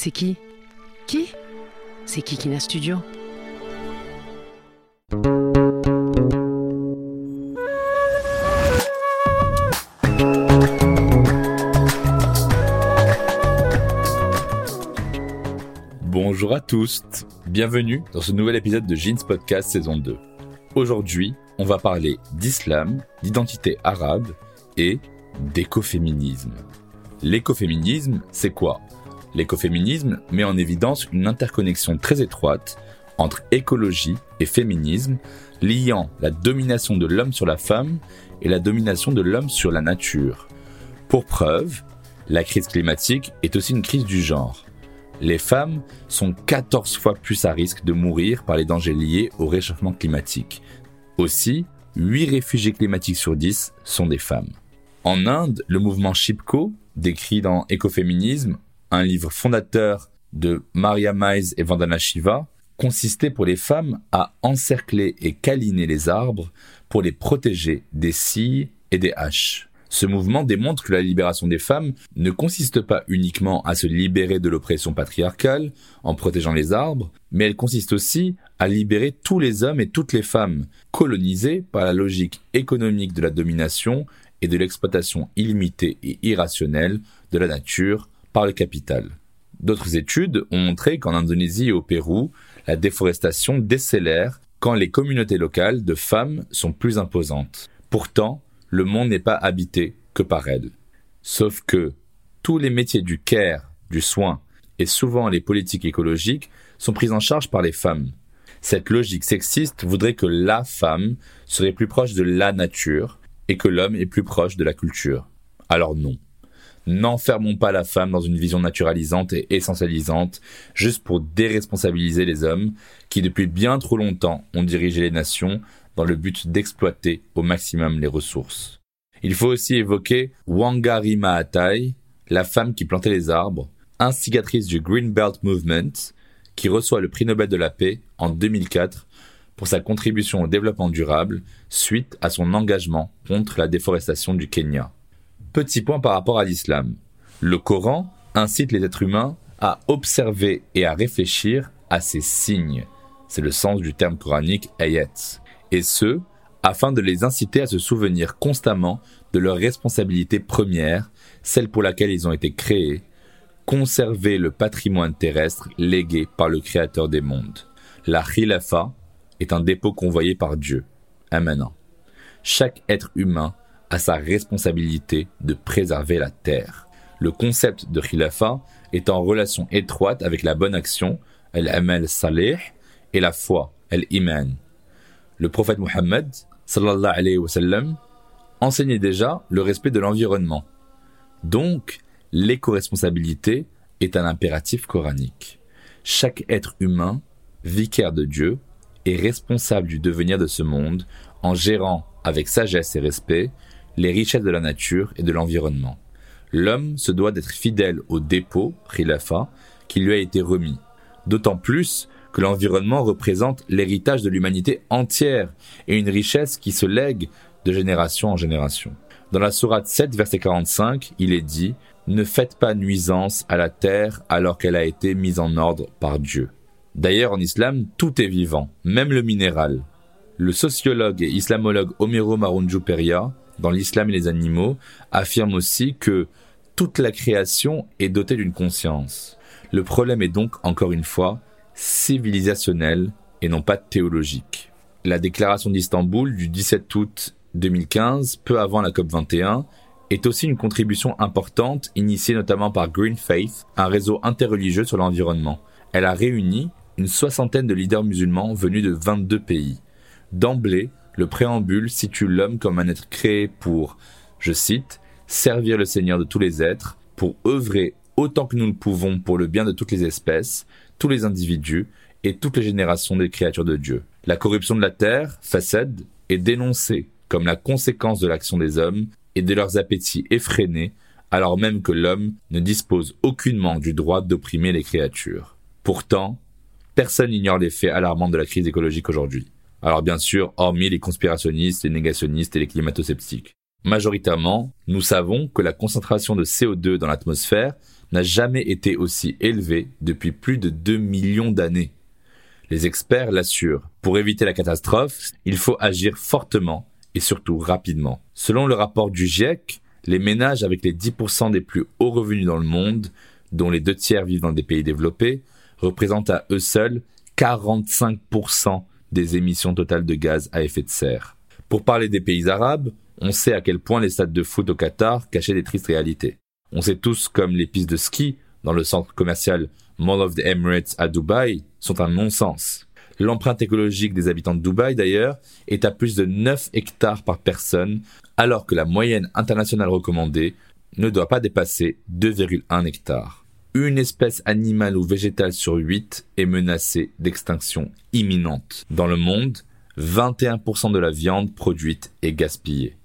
C'est qui? Qui? C'est Kikina Studio? Bonjour à tous, bienvenue dans ce nouvel épisode de Jeans Podcast saison 2. Aujourd'hui, on va parler d'islam, d'identité arabe et d'écoféminisme. L'écoféminisme, c'est quoi? L'écoféminisme met en évidence une interconnexion très étroite entre écologie et féminisme, liant la domination de l'homme sur la femme et la domination de l'homme sur la nature. Pour preuve, la crise climatique est aussi une crise du genre. Les femmes sont 14 fois plus à risque de mourir par les dangers liés au réchauffement climatique. Aussi, 8 réfugiés climatiques sur 10 sont des femmes. En Inde, le mouvement Shipko, décrit dans Écoféminisme, un livre fondateur de Maria Mize et Vandana Shiva, consistait pour les femmes à encercler et câliner les arbres pour les protéger des scies et des haches. Ce mouvement démontre que la libération des femmes ne consiste pas uniquement à se libérer de l'oppression patriarcale en protégeant les arbres, mais elle consiste aussi à libérer tous les hommes et toutes les femmes colonisés par la logique économique de la domination et de l'exploitation illimitée et irrationnelle de la nature par le capital. D'autres études ont montré qu'en Indonésie et au Pérou, la déforestation décélère quand les communautés locales de femmes sont plus imposantes. Pourtant, le monde n'est pas habité que par elles. Sauf que tous les métiers du care, du soin, et souvent les politiques écologiques sont pris en charge par les femmes. Cette logique sexiste voudrait que la femme serait plus proche de la nature et que l'homme est plus proche de la culture. Alors non. N'enfermons pas la femme dans une vision naturalisante et essentialisante juste pour déresponsabiliser les hommes qui depuis bien trop longtemps ont dirigé les nations dans le but d'exploiter au maximum les ressources. Il faut aussi évoquer Wangari Maathai, la femme qui plantait les arbres, instigatrice du Green Belt Movement, qui reçoit le prix Nobel de la paix en 2004 pour sa contribution au développement durable suite à son engagement contre la déforestation du Kenya. Petit point par rapport à l'islam. Le Coran incite les êtres humains à observer et à réfléchir à ces signes. C'est le sens du terme coranique ayat et ce, afin de les inciter à se souvenir constamment de leur responsabilité première, celle pour laquelle ils ont été créés, conserver le patrimoine terrestre légué par le Créateur des mondes. La khilafa est un dépôt convoyé par Dieu. Amen. Chaque être humain a sa responsabilité de préserver la terre. Le concept de khilafa est en relation étroite avec la bonne action, el-amal salih, et la foi, el-iman le prophète Mohammed sallallahu alayhi wa sallam, enseignait déjà le respect de l'environnement. Donc, l'éco-responsabilité est un impératif coranique. Chaque être humain, vicaire de Dieu, est responsable du devenir de ce monde en gérant avec sagesse et respect les richesses de la nature et de l'environnement. L'homme se doit d'être fidèle au dépôt, khilafa, qui lui a été remis. D'autant plus que l'environnement représente l'héritage de l'humanité entière et une richesse qui se lègue de génération en génération. Dans la sourate 7, verset 45, il est dit Ne faites pas nuisance à la terre alors qu'elle a été mise en ordre par Dieu. D'ailleurs, en islam, tout est vivant, même le minéral. Le sociologue et islamologue Omero Marunju Peria, dans l'islam et les animaux, affirme aussi que toute la création est dotée d'une conscience. Le problème est donc, encore une fois, civilisationnel et non pas théologique. La déclaration d'Istanbul du 17 août 2015, peu avant la COP21, est aussi une contribution importante initiée notamment par Green Faith, un réseau interreligieux sur l'environnement. Elle a réuni une soixantaine de leaders musulmans venus de 22 pays. D'emblée, le préambule situe l'homme comme un être créé pour, je cite, servir le Seigneur de tous les êtres, pour œuvrer autant que nous le pouvons pour le bien de toutes les espèces, tous les individus et toutes les générations des créatures de Dieu. La corruption de la terre, facède, est dénoncée comme la conséquence de l'action des hommes et de leurs appétits effrénés, alors même que l'homme ne dispose aucunement du droit d'opprimer les créatures. Pourtant, personne n'ignore les faits alarmants de la crise écologique aujourd'hui. Alors bien sûr, hormis les conspirationnistes, les négationnistes et les climato-sceptiques. Majoritairement, nous savons que la concentration de CO2 dans l'atmosphère n'a jamais été aussi élevée depuis plus de 2 millions d'années. Les experts l'assurent. Pour éviter la catastrophe, il faut agir fortement et surtout rapidement. Selon le rapport du GIEC, les ménages avec les 10% des plus hauts revenus dans le monde, dont les deux tiers vivent dans des pays développés, représentent à eux seuls 45% des émissions totales de gaz à effet de serre. Pour parler des pays arabes, on sait à quel point les stades de foot au Qatar cachaient des tristes réalités. On sait tous comme les pistes de ski dans le centre commercial Mall of the Emirates à Dubaï sont un non-sens. L'empreinte écologique des habitants de Dubaï, d'ailleurs, est à plus de 9 hectares par personne, alors que la moyenne internationale recommandée ne doit pas dépasser 2,1 hectares. Une espèce animale ou végétale sur 8 est menacée d'extinction imminente. Dans le monde, 21% de la viande produite est gaspillée.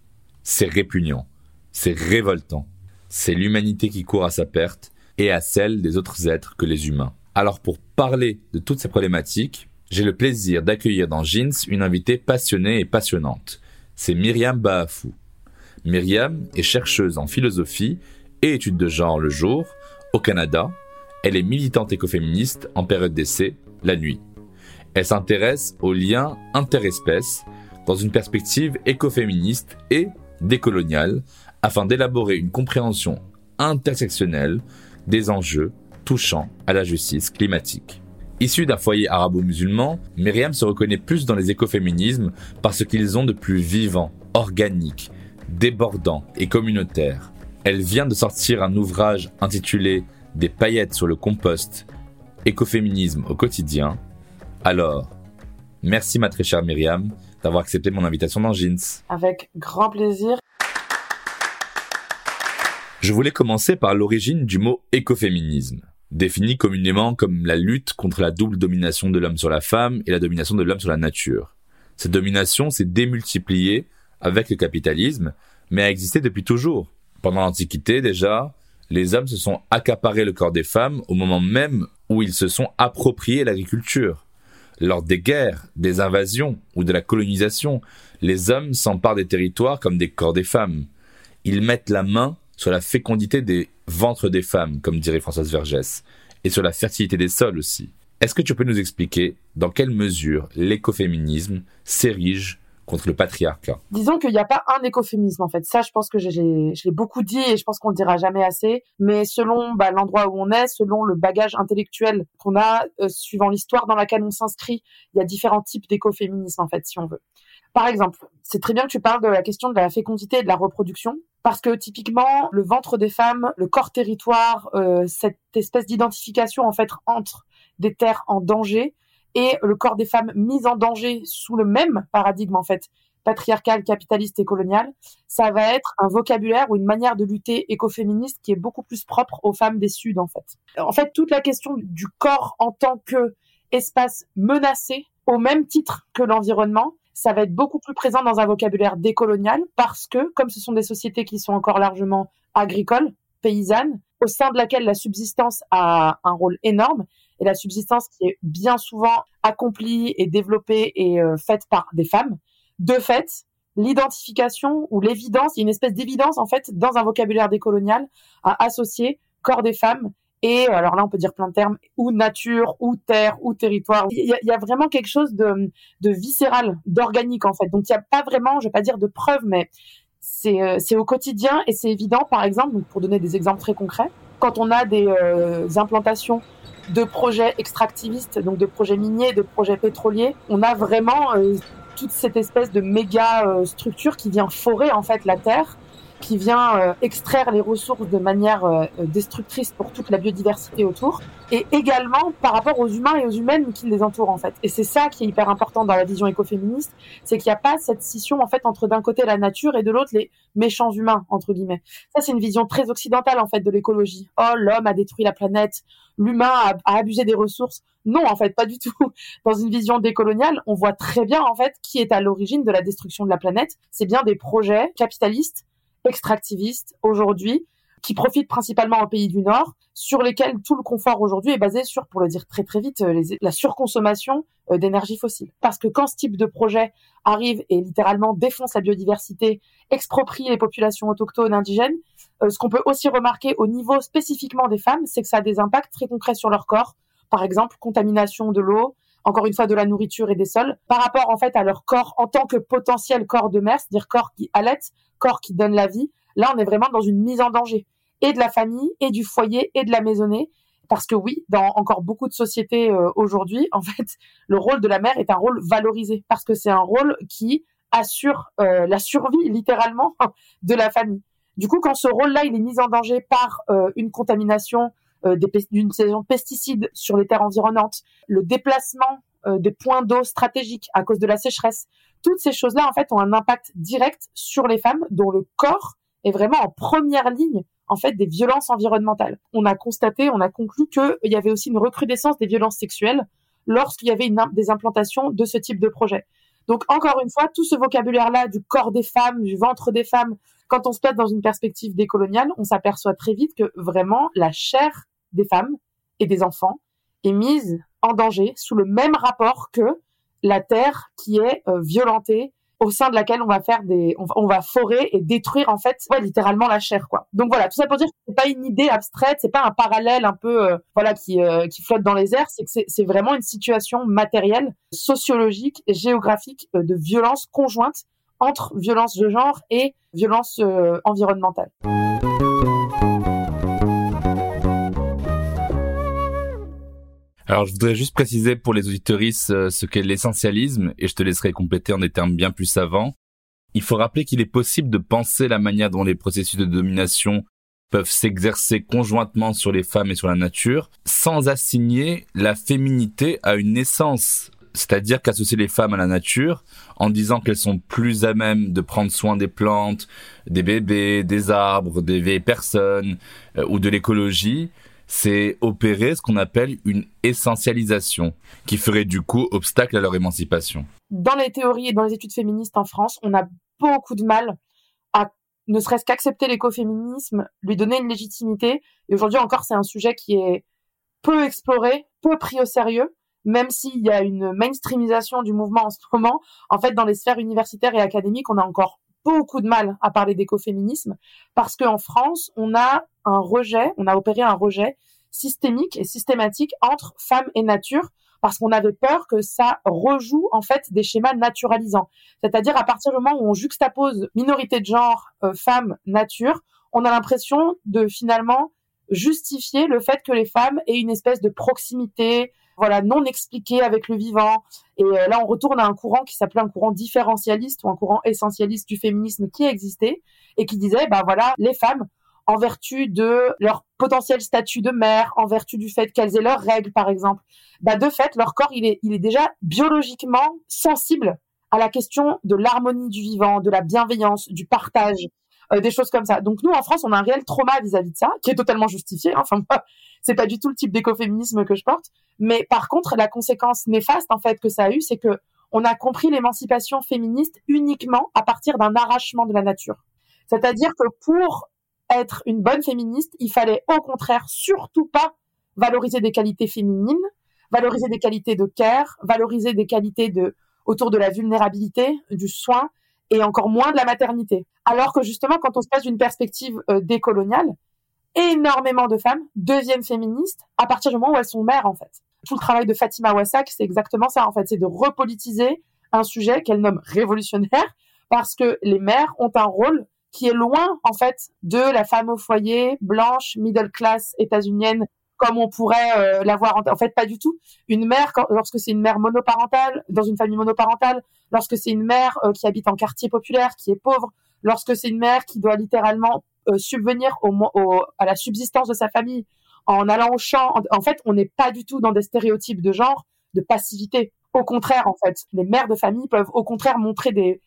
C'est répugnant, c'est révoltant. C'est l'humanité qui court à sa perte et à celle des autres êtres que les humains. Alors pour parler de toutes ces problématiques, j'ai le plaisir d'accueillir dans Jeans une invitée passionnée et passionnante. C'est Myriam Baafou. Myriam est chercheuse en philosophie et études de genre le jour au Canada. Elle est militante écoféministe en période d'essai la nuit. Elle s'intéresse aux liens interespèces dans une perspective écoféministe et décoloniale afin d'élaborer une compréhension intersectionnelle des enjeux touchant à la justice climatique. Issue d'un foyer arabo-musulman, Myriam se reconnaît plus dans les écoféminismes parce qu'ils ont de plus vivant, organique, débordant et communautaire. Elle vient de sortir un ouvrage intitulé Des paillettes sur le compost, écoféminisme au quotidien. Alors, merci ma très chère Myriam d'avoir accepté mon invitation dans Jeans. Avec grand plaisir. Je voulais commencer par l'origine du mot écoféminisme, défini communément comme la lutte contre la double domination de l'homme sur la femme et la domination de l'homme sur la nature. Cette domination s'est démultipliée avec le capitalisme, mais a existé depuis toujours. Pendant l'Antiquité déjà, les hommes se sont accaparés le corps des femmes au moment même où ils se sont appropriés l'agriculture. Lors des guerres, des invasions ou de la colonisation, les hommes s'emparent des territoires comme des corps des femmes. Ils mettent la main sur la fécondité des ventres des femmes, comme dirait Françoise Vergès, et sur la fertilité des sols aussi. Est-ce que tu peux nous expliquer dans quelle mesure l'écoféminisme s'érige contre le patriarcat Disons qu'il n'y a pas un écoféminisme en fait. Ça, je pense que je l'ai beaucoup dit et je pense qu'on le dira jamais assez. Mais selon bah, l'endroit où on est, selon le bagage intellectuel qu'on a, euh, suivant l'histoire dans laquelle on s'inscrit, il y a différents types d'écoféminisme en fait, si on veut. Par exemple, c'est très bien que tu parles de la question de la fécondité et de la reproduction, parce que typiquement, le ventre des femmes, le corps territoire, euh, cette espèce d'identification en fait entre des terres en danger et le corps des femmes mis en danger sous le même paradigme en fait patriarcal, capitaliste et colonial, ça va être un vocabulaire ou une manière de lutter écoféministe qui est beaucoup plus propre aux femmes des Suds en fait. En fait, toute la question du corps en tant que espace menacé au même titre que l'environnement, ça va être beaucoup plus présent dans un vocabulaire décolonial parce que, comme ce sont des sociétés qui sont encore largement agricoles, paysannes, au sein de laquelle la subsistance a un rôle énorme, et la subsistance qui est bien souvent accomplie et développée et euh, faite par des femmes, de fait, l'identification ou l'évidence, il y a une espèce d'évidence en fait dans un vocabulaire décolonial à associer corps des femmes et alors là, on peut dire plein de termes, ou nature, ou terre, ou territoire. Il y a, vraiment quelque chose de, viscéral, d'organique en fait. Donc il n'y a pas vraiment, je vais pas dire de preuves, mais c'est euh, c'est au quotidien et c'est évident. Par exemple, pour donner des exemples très concrets, quand on a des euh, implantations de projets extractivistes, donc de projets miniers, de projets pétroliers, on a vraiment euh, toute cette espèce de méga structure qui vient forer en fait la terre qui vient euh, extraire les ressources de manière euh, destructrice pour toute la biodiversité autour, et également par rapport aux humains et aux humaines qui les entourent en fait. Et c'est ça qui est hyper important dans la vision écoféministe, c'est qu'il n'y a pas cette scission en fait entre d'un côté la nature et de l'autre les méchants humains entre guillemets. Ça c'est une vision très occidentale en fait de l'écologie. Oh l'homme a détruit la planète, l'humain a, a abusé des ressources. Non en fait pas du tout. Dans une vision décoloniale, on voit très bien en fait qui est à l'origine de la destruction de la planète. C'est bien des projets capitalistes extractivistes aujourd'hui qui profitent principalement aux pays du Nord, sur lesquels tout le confort aujourd'hui est basé sur, pour le dire très très vite, euh, la surconsommation euh, d'énergie fossile. Parce que quand ce type de projet arrive et littéralement défonce la biodiversité, exproprie les populations autochtones indigènes, euh, ce qu'on peut aussi remarquer au niveau spécifiquement des femmes, c'est que ça a des impacts très concrets sur leur corps. Par exemple, contamination de l'eau, encore une fois de la nourriture et des sols, par rapport en fait à leur corps en tant que potentiel corps de mère, c'est-à-dire corps qui allait, corps qui donne la vie. Là, on est vraiment dans une mise en danger et de la famille et du foyer et de la maisonnée. Parce que oui, dans encore beaucoup de sociétés euh, aujourd'hui, en fait, le rôle de la mère est un rôle valorisé parce que c'est un rôle qui assure euh, la survie littéralement de la famille. Du coup, quand ce rôle-là il est mis en danger par euh, une contamination d'une saison de pesticides sur les terres environnantes, le déplacement des points d'eau stratégiques à cause de la sécheresse, toutes ces choses-là, en fait, ont un impact direct sur les femmes dont le corps est vraiment en première ligne en fait des violences environnementales. On a constaté, on a conclu qu'il y avait aussi une recrudescence des violences sexuelles lorsqu'il y avait une, des implantations de ce type de projet. Donc encore une fois, tout ce vocabulaire-là du corps des femmes, du ventre des femmes, quand on se place dans une perspective décoloniale, on s'aperçoit très vite que vraiment la chair des femmes et des enfants est mise en danger sous le même rapport que la terre qui est euh, violentée au sein de laquelle on va faire des on va, forer et détruire en fait littéralement la chair quoi. Donc voilà, tout ça pour dire que c'est pas une idée abstraite, c'est pas un parallèle un peu euh, voilà qui euh, qui flotte dans les airs, c'est que c'est vraiment une situation matérielle, sociologique géographique de violence conjointe entre violence de genre et violence environnementale. Alors, je voudrais juste préciser pour les auditoristes euh, ce qu'est l'essentialisme, et je te laisserai compléter en des termes bien plus savants. Il faut rappeler qu'il est possible de penser la manière dont les processus de domination peuvent s'exercer conjointement sur les femmes et sur la nature, sans assigner la féminité à une naissance, c'est-à-dire qu'associer les femmes à la nature en disant qu'elles sont plus à même de prendre soin des plantes, des bébés, des arbres, des vieilles personnes euh, ou de l'écologie, c'est opérer ce qu'on appelle une essentialisation, qui ferait du coup obstacle à leur émancipation. Dans les théories et dans les études féministes en France, on a beaucoup de mal à ne serait-ce qu'accepter l'écoféminisme, lui donner une légitimité. Et aujourd'hui encore, c'est un sujet qui est peu exploré, peu pris au sérieux, même s'il y a une mainstreamisation du mouvement en ce moment. En fait, dans les sphères universitaires et académiques, on a encore beaucoup de mal à parler d'écoféminisme parce qu'en France, on a un rejet, on a opéré un rejet systémique et systématique entre femmes et nature parce qu'on avait peur que ça rejoue en fait des schémas naturalisants. C'est-à-dire à partir du moment où on juxtapose minorité de genre, euh, femmes, nature, on a l'impression de finalement justifier le fait que les femmes aient une espèce de proximité, voilà, non expliqué avec le vivant. Et euh, là, on retourne à un courant qui s'appelait un courant différentialiste ou un courant essentialiste du féminisme qui existait et qui disait, bah voilà, les femmes, en vertu de leur potentiel statut de mère, en vertu du fait qu'elles aient leurs règles, par exemple, bah de fait, leur corps, il est, il est déjà biologiquement sensible à la question de l'harmonie du vivant, de la bienveillance, du partage, euh, des choses comme ça. Donc nous, en France, on a un réel trauma vis-à-vis de ça, qui est totalement justifié. Enfin, c'est pas du tout le type d'écoféminisme que je porte. Mais par contre, la conséquence néfaste en fait que ça a eu, c'est que on a compris l'émancipation féministe uniquement à partir d'un arrachement de la nature. C'est-à-dire que pour être une bonne féministe, il fallait au contraire surtout pas valoriser des qualités féminines, valoriser des qualités de care, valoriser des qualités de autour de la vulnérabilité, du soin et encore moins de la maternité. Alors que justement, quand on se passe d'une perspective euh, décoloniale, énormément de femmes deviennent féministes à partir du moment où elles sont mères, en fait. Tout le travail de Fatima Wassak, c'est exactement ça, en fait. C'est de repolitiser un sujet qu'elle nomme révolutionnaire parce que les mères ont un rôle qui est loin, en fait, de la femme au foyer, blanche, middle class, états-unienne, comme on pourrait euh, l'avoir. En, en fait, pas du tout. Une mère, lorsque c'est une mère monoparentale, dans une famille monoparentale, lorsque c'est une mère euh, qui habite en quartier populaire, qui est pauvre, lorsque c'est une mère qui doit littéralement euh, subvenir au, à la subsistance de sa famille en allant au champ. En, fait, on n'est pas du tout dans des stéréotypes de genre, de passivité. Au contraire, en fait, les mères de famille peuvent au contraire montrer des,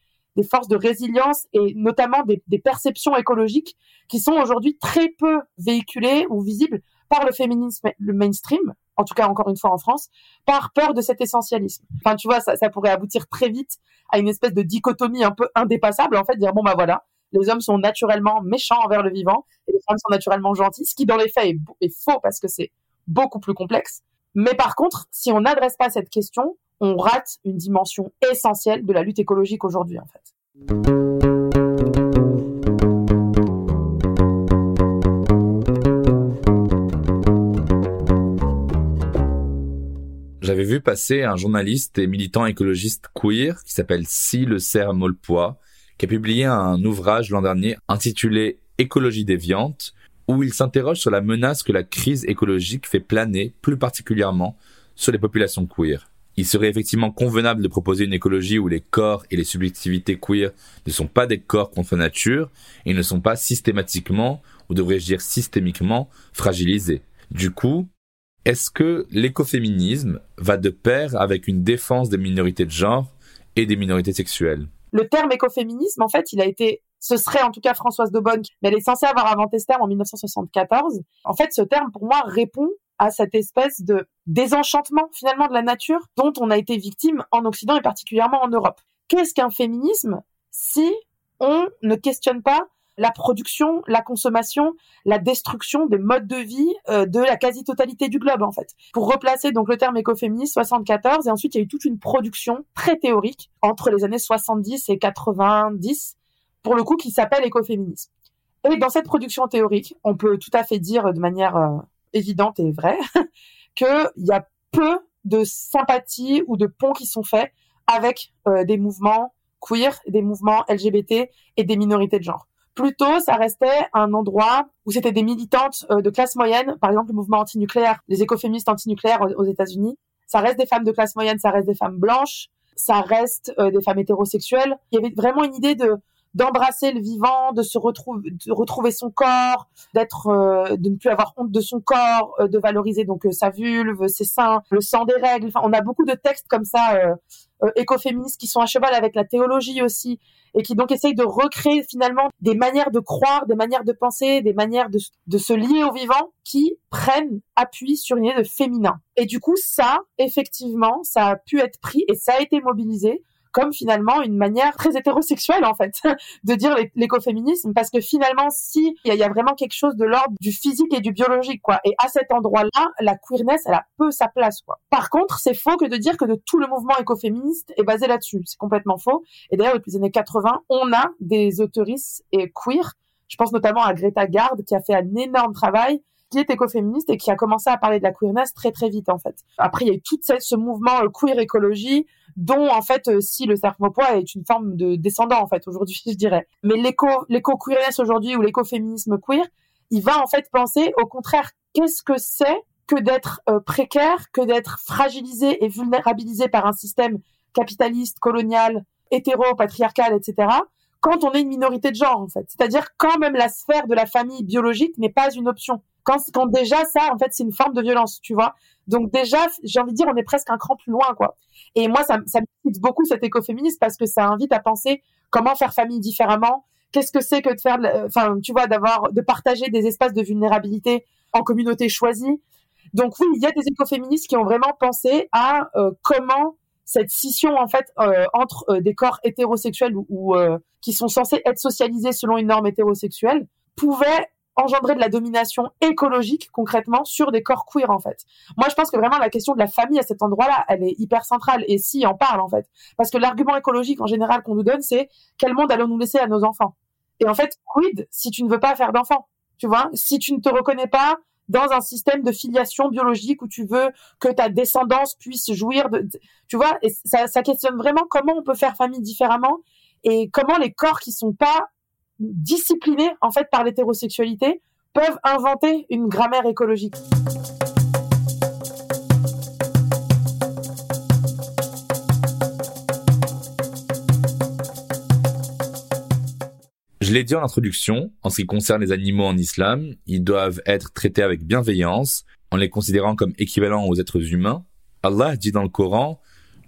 forces de résilience et notamment des perceptions écologiques qui sont aujourd'hui très peu véhiculées ou visibles par le féminisme, le mainstream, en tout cas encore une fois en France, par peur de cet essentialisme. Enfin, tu vois, ça, pourrait aboutir très vite à une espèce de dichotomie un peu indépassable, en fait, dire bon bah voilà, les hommes sont naturellement méchants envers le vivant et les femmes sont naturellement gentilles, ce qui dans les faits est, est faux parce que c'est beaucoup plus complexe. Mais par contre, si on n'adresse pas cette question, on rate une dimension essentielle de la lutte écologique aujourd'hui, en fait. J'avais vu passer un journaliste et militant écologiste queer qui s'appelle Si Le Serre Molpois, qui a publié un ouvrage l'an dernier intitulé Écologie déviante, où il s'interroge sur la menace que la crise écologique fait planer plus particulièrement sur les populations queer. Il serait effectivement convenable de proposer une écologie où les corps et les subjectivités queer ne sont pas des corps contre nature et ne sont pas systématiquement, ou devrais-je dire systémiquement, fragilisés. Du coup, est-ce que l'écoféminisme va de pair avec une défense des minorités de genre et des minorités sexuelles? Le terme écoféminisme, en fait, il a été, ce serait en tout cas Françoise de Bonne, mais elle est censée avoir inventé ce terme en 1974. En fait, ce terme, pour moi, répond à cette espèce de désenchantement finalement de la nature dont on a été victime en Occident et particulièrement en Europe. Qu'est-ce qu'un féminisme si on ne questionne pas la production, la consommation, la destruction des modes de vie euh, de la quasi-totalité du globe en fait. Pour replacer donc le terme écoféministe 74 et ensuite il y a eu toute une production très théorique entre les années 70 et 90 pour le coup qui s'appelle écoféminisme. Et dans cette production théorique, on peut tout à fait dire de manière euh, évidente et vraie qu'il y a peu de sympathie ou de ponts qui sont faits avec euh, des mouvements queer, des mouvements LGBT et des minorités de genre. Plutôt, ça restait un endroit où c'était des militantes euh, de classe moyenne, par exemple le mouvement antinucléaire, les écoféministes antinucléaires aux, États-Unis. Ça reste des femmes de classe moyenne, ça reste des femmes blanches, ça reste euh, des femmes hétérosexuelles. Il y avait vraiment une idée de d'embrasser le vivant, de se retrouver, de retrouver son corps, d'être, euh, de ne plus avoir honte de son corps, de valoriser donc sa vulve, ses seins, le sang des règles. Enfin, on a beaucoup de textes comme ça écoféministes qui sont à cheval avec la théologie aussi et qui donc essaye de recréer finalement des manières de croire, des manières de penser, des manières de, de se lier au vivant qui prennent appui sur une idée de féminin. Et du coup, ça, effectivement, ça a pu être pris et ça a été mobilisé comme finalement une manière très hétérosexuelle en fait de dire l'écoféminisme. Parce que finalement si il y, a vraiment quelque chose de l'ordre du physique et du biologique quoi et à cet endroit-là la queerness elle a peu sa place quoi. Par contre c'est faux que de dire que de tout le mouvement écoféministe est basé là-dessus. C'est complètement faux. Et d'ailleurs depuis les années 80 on a des autoristes et queer. Je pense notamment à Greta Gard qui a fait un énorme travail qui est écoféministe et qui a commencé à parler de la queerness très très vite en fait. Après il y a eu tout ce mouvement euh, queer écologie dont en fait euh, si le poids est une forme de descendant en fait aujourd'hui je dirais. Mais l'éco l'éco queerness aujourd'hui ou l'écoféminisme queer, il va en fait penser au contraire qu'est-ce que c'est que d'être euh, précaire, que d'être fragilisé et vulnérabilisé par un système capitaliste, colonial, hétéro, patriarcal, etc quand on est une minorité de genre en fait. C'est-à-dire quand même la sphère de la famille biologique n'est pas une option. Quand, quand déjà ça, en fait, c'est une forme de violence, tu vois. Donc déjà, j'ai envie de dire, on est presque un cran plus loin, quoi. Et moi, ça, ça m'excite beaucoup cet écoféminisme parce que ça invite à penser comment faire famille différemment. Qu'est-ce que c'est que de faire, enfin, tu vois, d'avoir, de partager des espaces de vulnérabilité en communauté choisie. Donc oui, il y a des écoféministes qui ont vraiment pensé à euh, comment cette scission en fait euh, entre euh, des corps hétérosexuels ou, euh, qui sont censés être socialisés selon une norme hétérosexuelle pouvait engendrer de la domination écologique concrètement sur des corps queer en fait. Moi je pense que vraiment la question de la famille à cet endroit-là, elle est hyper centrale et si on parle en fait. Parce que l'argument écologique en général qu'on nous donne c'est quel monde allons-nous laisser à nos enfants? Et en fait quid si tu ne veux pas faire d'enfants Tu vois, si tu ne te reconnais pas dans un système de filiation biologique où tu veux que ta descendance puisse jouir de, tu vois, et ça, ça questionne vraiment comment on peut faire famille différemment et comment les corps qui sont pas disciplinés en fait par l'hétérosexualité peuvent inventer une grammaire écologique. l'ai dit en introduction, en ce qui concerne les animaux en islam, ils doivent être traités avec bienveillance, en les considérant comme équivalents aux êtres humains. Allah dit dans le Coran,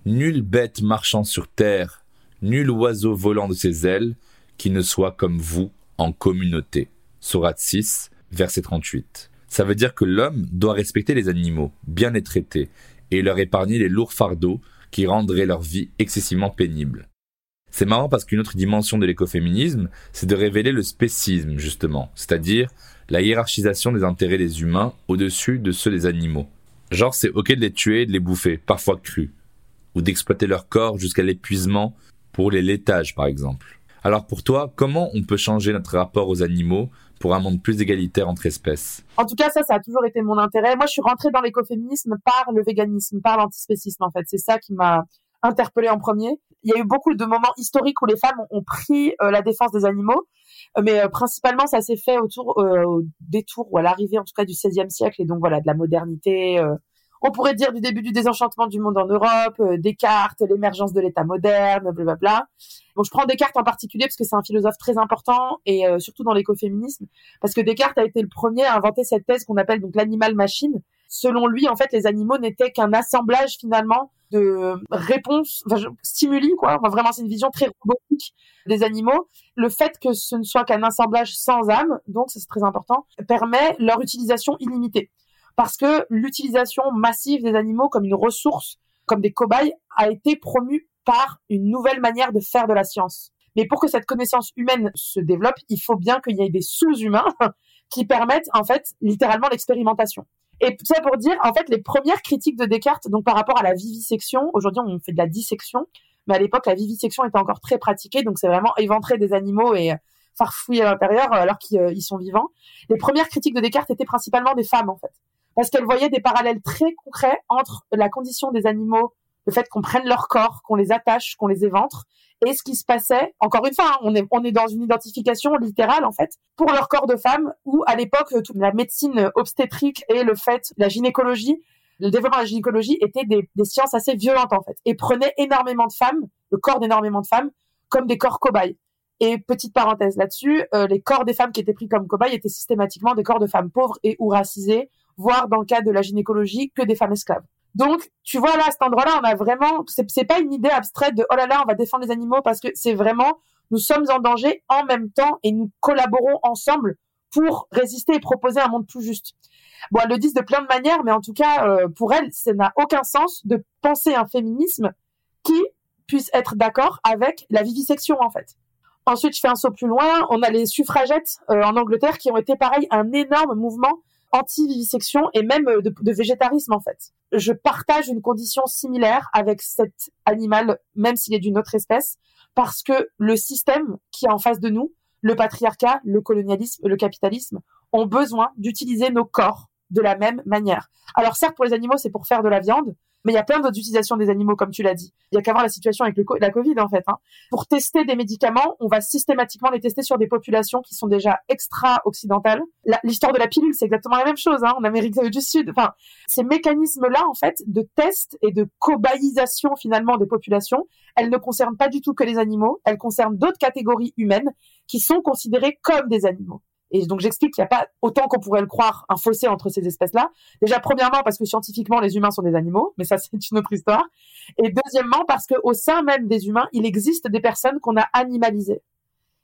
Nulle bête marchant sur terre, nul oiseau volant de ses ailes, qui ne soit comme vous en communauté. Sourate 6, verset 38. Ça veut dire que l'homme doit respecter les animaux, bien les traiter, et leur épargner les lourds fardeaux qui rendraient leur vie excessivement pénible. C'est marrant parce qu'une autre dimension de l'écoféminisme, c'est de révéler le spécisme, justement, c'est-à-dire la hiérarchisation des intérêts des humains au-dessus de ceux des animaux. Genre, c'est ok de les tuer et de les bouffer, parfois crus, ou d'exploiter leur corps jusqu'à l'épuisement pour les laitages, par exemple. Alors pour toi, comment on peut changer notre rapport aux animaux pour un monde plus égalitaire entre espèces? En tout cas, ça, ça a toujours été mon intérêt. Moi, je suis rentrée dans l'écoféminisme par le véganisme, par l'antispécisme, en fait. C'est ça qui m'a interpellée en premier. Il y a eu beaucoup de moments historiques où les femmes ont pris euh, la défense des animaux, euh, mais euh, principalement, ça s'est fait autour au détour ou à l'arrivée, en tout cas, du XVIe siècle, et donc voilà, de la modernité, on pourrait dire du début du désenchantement du monde en Europe, euh, Descartes, l'émergence de l'État moderne, blablabla. Bon, je prends Descartes en particulier parce que c'est un philosophe très important et euh, surtout dans l'écoféminisme, parce que Descartes a été le premier à inventer cette thèse qu'on appelle donc l'animal-machine. Selon lui, en fait, les animaux n'étaient qu'un assemblage finalement de réponses, enfin, stimuli, quoi. Enfin, vraiment, c'est une vision très robotique des animaux. Le fait que ce ne soit qu'un assemblage sans âme, donc c'est très important, permet leur utilisation illimitée parce que l'utilisation massive des animaux comme une ressource, comme des cobayes, a été promue par une nouvelle manière de faire de la science. Mais pour que cette connaissance humaine se développe, il faut bien qu'il y ait des sous-humains qui permettent en fait littéralement l'expérimentation. Et ça pour dire, en fait, les premières critiques de Descartes, donc par rapport à la vivisection, aujourd'hui on fait de la dissection, mais à l'époque la vivisection était encore très pratiquée, donc c'est vraiment éventrer des animaux et farfouiller à l'intérieur alors qu'ils euh, sont vivants. Les premières critiques de Descartes étaient principalement des femmes en fait parce qu'elle voyait des parallèles très concrets entre la condition des animaux, le fait qu'on prenne leur corps, qu'on les attache, qu'on les éventre, et ce qui se passait. Encore une fois, hein, on est dans une identification littérale en fait pour leur corps de femme, où à l'époque toute la médecine obstétrique et le fait la gynécologie le développement de la gynécologie était des, des, sciences assez violentes en fait et prenait énormément de femmes, le corps d'énormément de femmes, comme des corps cobayes. Et petite parenthèse là-dessus, euh, les corps des femmes qui étaient pris comme cobayes étaient systématiquement des corps de femmes pauvres et ou racisées voire dans le cas de la gynécologie, que des femmes esclaves. Donc, tu vois là, à cet endroit-là, on a vraiment, c'est pas une idée abstraite de oh là là, on va défendre les animaux parce que c'est vraiment, nous sommes en danger en même temps et nous collaborons ensemble pour résister et proposer un monde plus juste. Bon, elles le disent de plein de manières, mais en tout cas, euh, pour elles, ça n'a aucun sens de penser un féminisme qui puisse être d'accord avec la vivisection, en fait. Ensuite, je fais un saut plus loin. On a les suffragettes euh, en Angleterre qui ont été, pareil, un énorme mouvement anti-vivisection et même euh, de, de, végétarisme en fait. Je partage une condition similaire avec cet animal, même s'il est d'une autre espèce, parce que le système qui est en face de nous, le patriarcat, le colonialisme, le capitalisme, ont besoin d'utiliser nos corps de la même manière. Alors certes, pour les animaux, c'est pour faire de la viande, mais il y a plein d'autres utilisations des animaux, comme tu l'as dit. Il y a qu'à voir la situation avec la Covid, en fait. Hein. Pour tester des médicaments, on va systématiquement les tester sur des populations qui sont déjà extra-occidentales. L'histoire de la pilule, c'est exactement la même chose hein, en Amérique du Sud. Enfin, ces mécanismes-là, en fait, de test et de cobayisation, finalement, des populations, elles ne concernent pas du tout que les animaux, elles concernent d'autres catégories humaines qui sont considérées comme des animaux. Et donc j'explique qu'il n'y a pas autant qu'on pourrait le croire un fossé entre ces espèces-là. Déjà premièrement parce que scientifiquement les humains sont des animaux, mais ça c'est une autre histoire. Et deuxièmement parce que au sein même des humains, il existe des personnes qu'on a animalisées.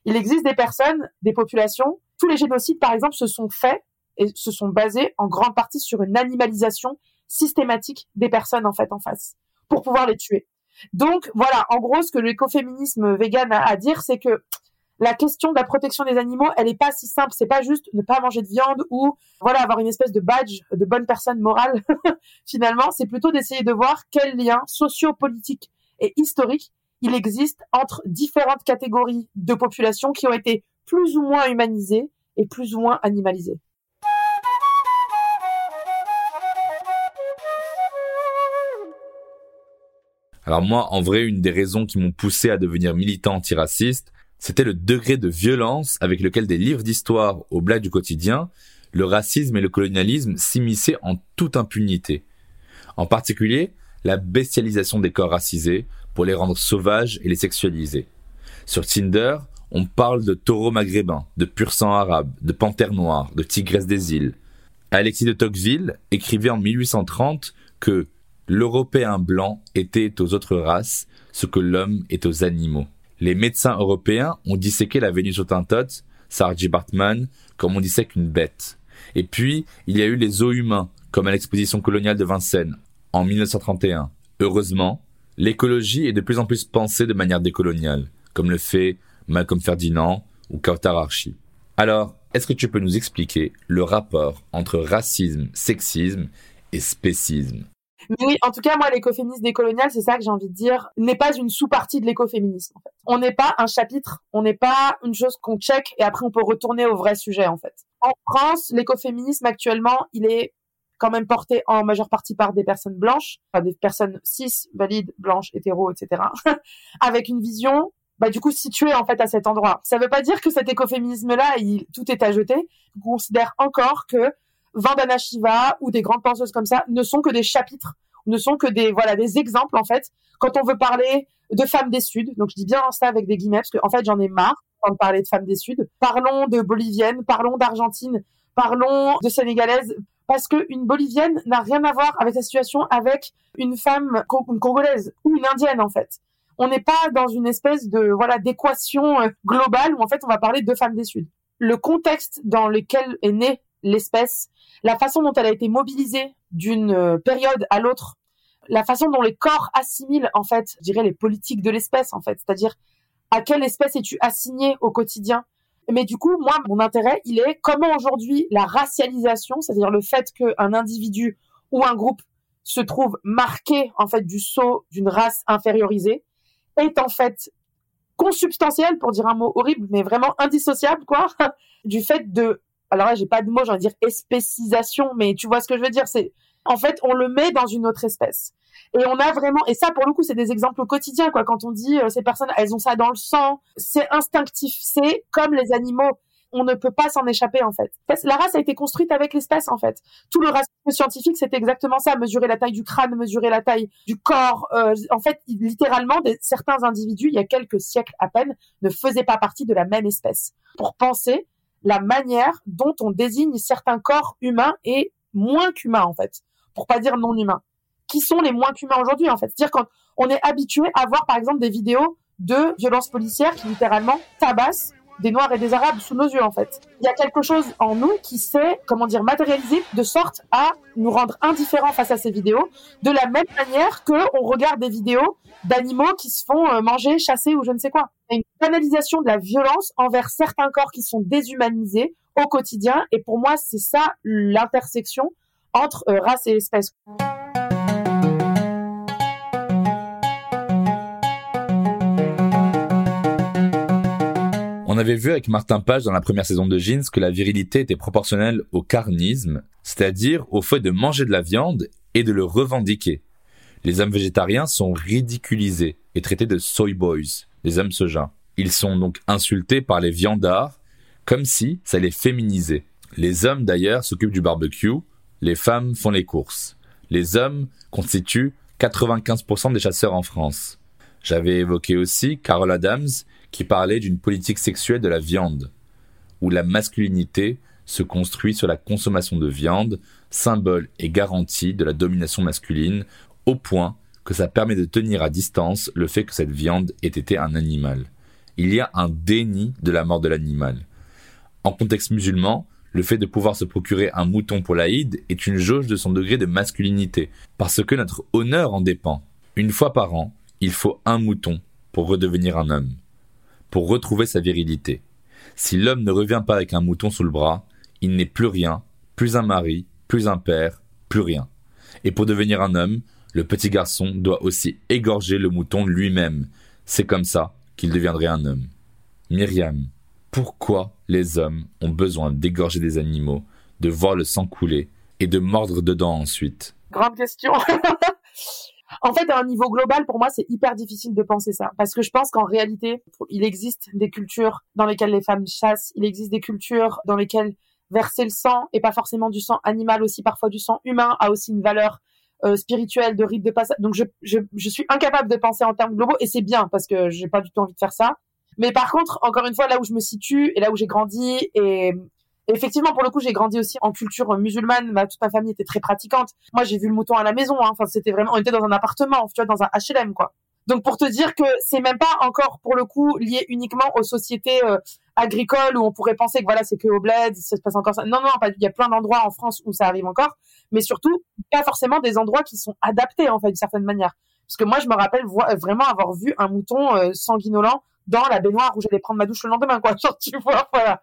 Il existe des personnes, des populations. Tous les génocides par exemple se sont faits et se sont basés en grande partie sur une animalisation systématique des personnes en fait en face pour pouvoir les tuer. Donc voilà, en gros ce que l'écoféminisme vegan a à dire, c'est que la question de la protection des animaux, elle est pas si simple. C'est pas juste ne pas manger de viande ou voilà avoir une espèce de badge de bonne personne morale. Finalement, c'est plutôt d'essayer de voir quels liens sociopolitiques et historiques il existe entre différentes catégories de population qui ont été plus ou moins humanisées et plus ou moins animalisées. Alors moi, en vrai, une des raisons qui m'ont poussé à devenir militant antiraciste, c'était le degré de violence avec lequel des livres d'histoire aux blagues du quotidien, le racisme et le colonialisme s'immisçaient en toute impunité. En particulier, la bestialisation des corps racisés pour les rendre sauvages et les sexualiser. Sur Tinder, On parle de taureau maghrébin, de pur sang arabe, de panthère noire, de tigresse des îles. Alexis de Tocqueville écrivait en 1830 que l'Européen blanc était aux autres races ce que l'homme est aux animaux. Les médecins européens ont disséqué la Vénus Autantote, Sarji Bartman, comme on dissèque une bête. Et puis, il y a eu les os humains, comme à l'exposition coloniale de Vincennes, en 1931. Heureusement, l'écologie est de plus en plus pensée de manière décoloniale, comme le fait Malcolm Ferdinand ou Kautar Archi. Alors, est-ce que tu peux nous expliquer le rapport entre racisme, sexisme et spécisme? Mais oui, en tout cas, moi, l'écoféminisme décolonial, c'est ça que j'ai envie de dire, n'est pas une sous-partie de l'écoféminisme. En fait. On n'est pas un chapitre, on n'est pas une chose qu'on check et après on peut retourner au vrai sujet, en fait. En France, l'écoféminisme actuellement, il est quand même porté en majeure partie par des personnes blanches, enfin, des personnes cis, valides, blanches, hétéros, etc., avec une vision bah, du coup située en fait à cet endroit. Ça ne veut pas dire que cet écoféminisme-là, il, tout est à jeter. On considère encore que Vandana Shiva ou des grandes penseuses comme ça ne sont que des chapitres, ne sont que des voilà des exemples en fait. Quand on veut parler de femmes des Suds, donc je dis bien ça avec des guillemets parce que en fait j'en ai marre de parler de femmes des Suds. Parlons de boliviennes, parlons d'argentine, parlons de sénégalaises parce que une bolivienne n'a rien à voir avec la situation avec une femme congolaise ou une indienne en fait. On n'est pas dans une espèce de voilà d'équation euh, globale où en fait on va parler de femmes des Suds. Le contexte dans lequel est née l'espèce, la façon dont elle a été mobilisée d'une euh, période à l'autre, la façon dont les corps assimilent en fait, je dirais les politiques de l'espèce en fait, c'est-à-dire à quelle espèce es-tu assigné au quotidien? Mais du coup, moi, mon intérêt, il est comment aujourd'hui la racialisation, c'est-à-dire le fait qu'un individu ou un groupe se trouve marqué en fait du sceau d'une race infériorisée, est en fait consubstantiel, pour dire un mot horrible, mais vraiment indissociable, quoi, du fait de alors là, j'ai pas de mots, j'ai envie de dire espécisation, mais tu vois ce que je veux dire, c'est, en fait, on le met dans une autre espèce. Et on a vraiment, et ça, pour le coup, c'est des exemples quotidiens, quoi. Quand on dit, euh, ces personnes, elles ont ça dans le sang, c'est instinctif, c'est comme les animaux. On ne peut pas s'en échapper, en fait. La race a été construite avec l'espèce, en fait. Tout le racisme scientifique, c'était exactement ça. Mesurer la taille du crâne, mesurer la taille du corps. Euh, en fait, littéralement, certains individus, il y a quelques siècles à peine, ne faisaient pas partie de la même espèce. Pour penser, la manière dont on désigne certains corps humains et moins qu'humains en fait, pour pas dire non humains. Qui sont les moins qu'humains aujourd'hui en fait? C'est-à-dire quand on est habitué à voir par exemple des vidéos de violences policières qui littéralement tabassent des Noirs et des Arabes sous nos yeux en fait. Il y a quelque chose en nous qui s'est, comment dire, matérialisé de sorte à nous rendre indifférents face à ces vidéos, de la même manière que on regarde des vidéos d'animaux qui se font euh, manger, chasser ou je ne sais quoi. Une canalisation de la violence envers certains corps qui sont déshumanisés au quotidien et pour moi c'est ça l'intersection entre euh, race et espèce. On avait vu avec Martin Page dans la première saison de Jeans que la virilité était proportionnelle au carnisme, c'est-à-dire au fait de manger de la viande et de le revendiquer. Les hommes végétariens sont ridiculisés et traités de soy boys, des hommes soja. Ils sont donc insultés par les viandards comme si ça les féminisait. Les hommes d'ailleurs s'occupent du barbecue, les femmes font les courses. Les hommes constituent 95% des chasseurs en France. J'avais évoqué aussi Carol Adams qui parlait d'une politique sexuelle de la viande, où la masculinité se construit sur la consommation de viande, symbole et garantie de la domination masculine, au point que ça permet de tenir à distance le fait que cette viande ait été un animal. Il y a un déni de la mort de l'animal. En contexte musulman, le fait de pouvoir se procurer un mouton pour l'Aïd est une jauge de son degré de masculinité, parce que notre honneur en dépend. Une fois par an, il faut un mouton pour redevenir un homme pour retrouver sa virilité. Si l'homme ne revient pas avec un mouton sous le bras, il n'est plus rien, plus un mari, plus un père, plus rien. Et pour devenir un homme, le petit garçon doit aussi égorger le mouton lui-même. C'est comme ça qu'il deviendrait un homme. Myriam, pourquoi les hommes ont besoin d'égorger des animaux, de voir le sang couler et de mordre dedans ensuite? Grande question. En fait, à un niveau global, pour moi, c'est hyper difficile de penser ça. Parce que je pense qu'en réalité, il existe des cultures dans lesquelles les femmes chassent, il existe des cultures dans lesquelles verser le sang, et pas forcément du sang animal, aussi parfois du sang humain, a aussi une valeur euh, spirituelle, de rite de passage. Donc je, je, je suis incapable de penser en termes globaux, et c'est bien, parce que j'ai pas du tout envie de faire ça. Mais par contre, encore une fois, là où je me situe et là où j'ai grandi et effectivement, pour le coup, j'ai grandi aussi en culture musulmane. Ma, toute ma famille était très pratiquante. Moi, j'ai vu le mouton à la maison. Hein. Enfin, c'était vraiment, on était dans un appartement, tu vois, dans un HLM, quoi. Donc, pour te dire que c'est même pas encore, pour le coup, lié uniquement aux sociétés euh, agricoles où on pourrait penser que voilà, c'est que au bled, ça se passe encore ça. Non, non, il y a plein d'endroits en France où ça arrive encore, mais surtout pas forcément des endroits qui sont adaptés en fait d'une certaine manière. Parce que moi, je me rappelle vraiment avoir vu un mouton euh, sanguinolent dans la baignoire où j'allais prendre ma douche le lendemain, quoi. Genre, tu vois, voilà.